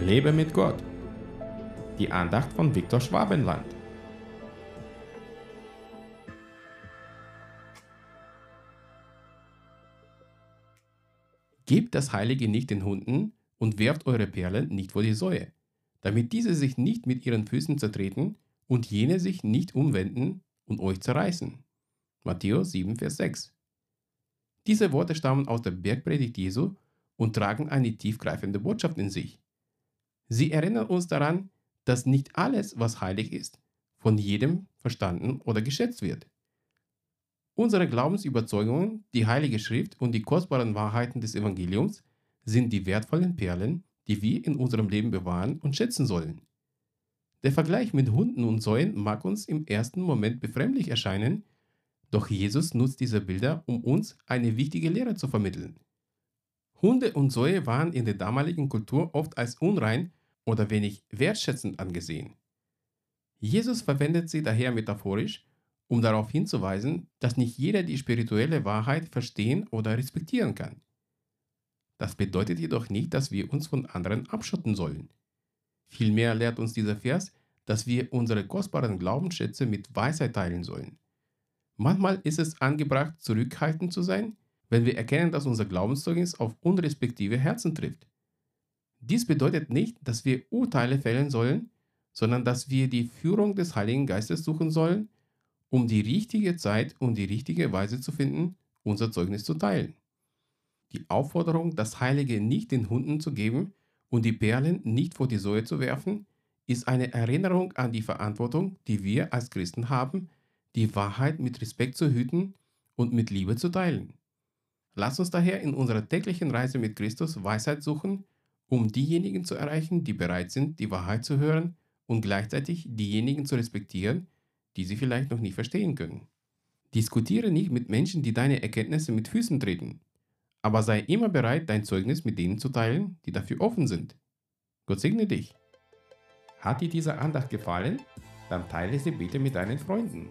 Lebe mit Gott. Die Andacht von Viktor Schwabenland. Gebt das Heilige nicht den Hunden und werft eure Perlen nicht vor die Säue, damit diese sich nicht mit ihren Füßen zertreten und jene sich nicht umwenden und euch zerreißen. Matthäus 7, Vers 6. Diese Worte stammen aus der Bergpredigt Jesu und tragen eine tiefgreifende Botschaft in sich. Sie erinnern uns daran, dass nicht alles, was heilig ist, von jedem verstanden oder geschätzt wird. Unsere Glaubensüberzeugungen, die Heilige Schrift und die kostbaren Wahrheiten des Evangeliums sind die wertvollen Perlen, die wir in unserem Leben bewahren und schätzen sollen. Der Vergleich mit Hunden und Säuen mag uns im ersten Moment befremdlich erscheinen, doch Jesus nutzt diese Bilder, um uns eine wichtige Lehre zu vermitteln. Hunde und Säue waren in der damaligen Kultur oft als unrein oder wenig wertschätzend angesehen. Jesus verwendet sie daher metaphorisch, um darauf hinzuweisen, dass nicht jeder die spirituelle Wahrheit verstehen oder respektieren kann. Das bedeutet jedoch nicht, dass wir uns von anderen abschotten sollen. Vielmehr lehrt uns dieser Vers, dass wir unsere kostbaren Glaubensschätze mit Weisheit teilen sollen. Manchmal ist es angebracht, zurückhaltend zu sein, wenn wir erkennen, dass unser Glaubenszeugnis auf unrespektive Herzen trifft. Dies bedeutet nicht, dass wir Urteile fällen sollen, sondern dass wir die Führung des Heiligen Geistes suchen sollen, um die richtige Zeit und die richtige Weise zu finden, unser Zeugnis zu teilen. Die Aufforderung, das Heilige nicht den Hunden zu geben und die Perlen nicht vor die Säue zu werfen, ist eine Erinnerung an die Verantwortung, die wir als Christen haben, die Wahrheit mit Respekt zu hüten und mit Liebe zu teilen. Lass uns daher in unserer täglichen Reise mit Christus Weisheit suchen, um diejenigen zu erreichen, die bereit sind, die Wahrheit zu hören und gleichzeitig diejenigen zu respektieren, die sie vielleicht noch nicht verstehen können. Diskutiere nicht mit Menschen, die deine Erkenntnisse mit Füßen treten, aber sei immer bereit, dein Zeugnis mit denen zu teilen, die dafür offen sind. Gott segne dich. Hat dir diese Andacht gefallen? Dann teile sie bitte mit deinen Freunden.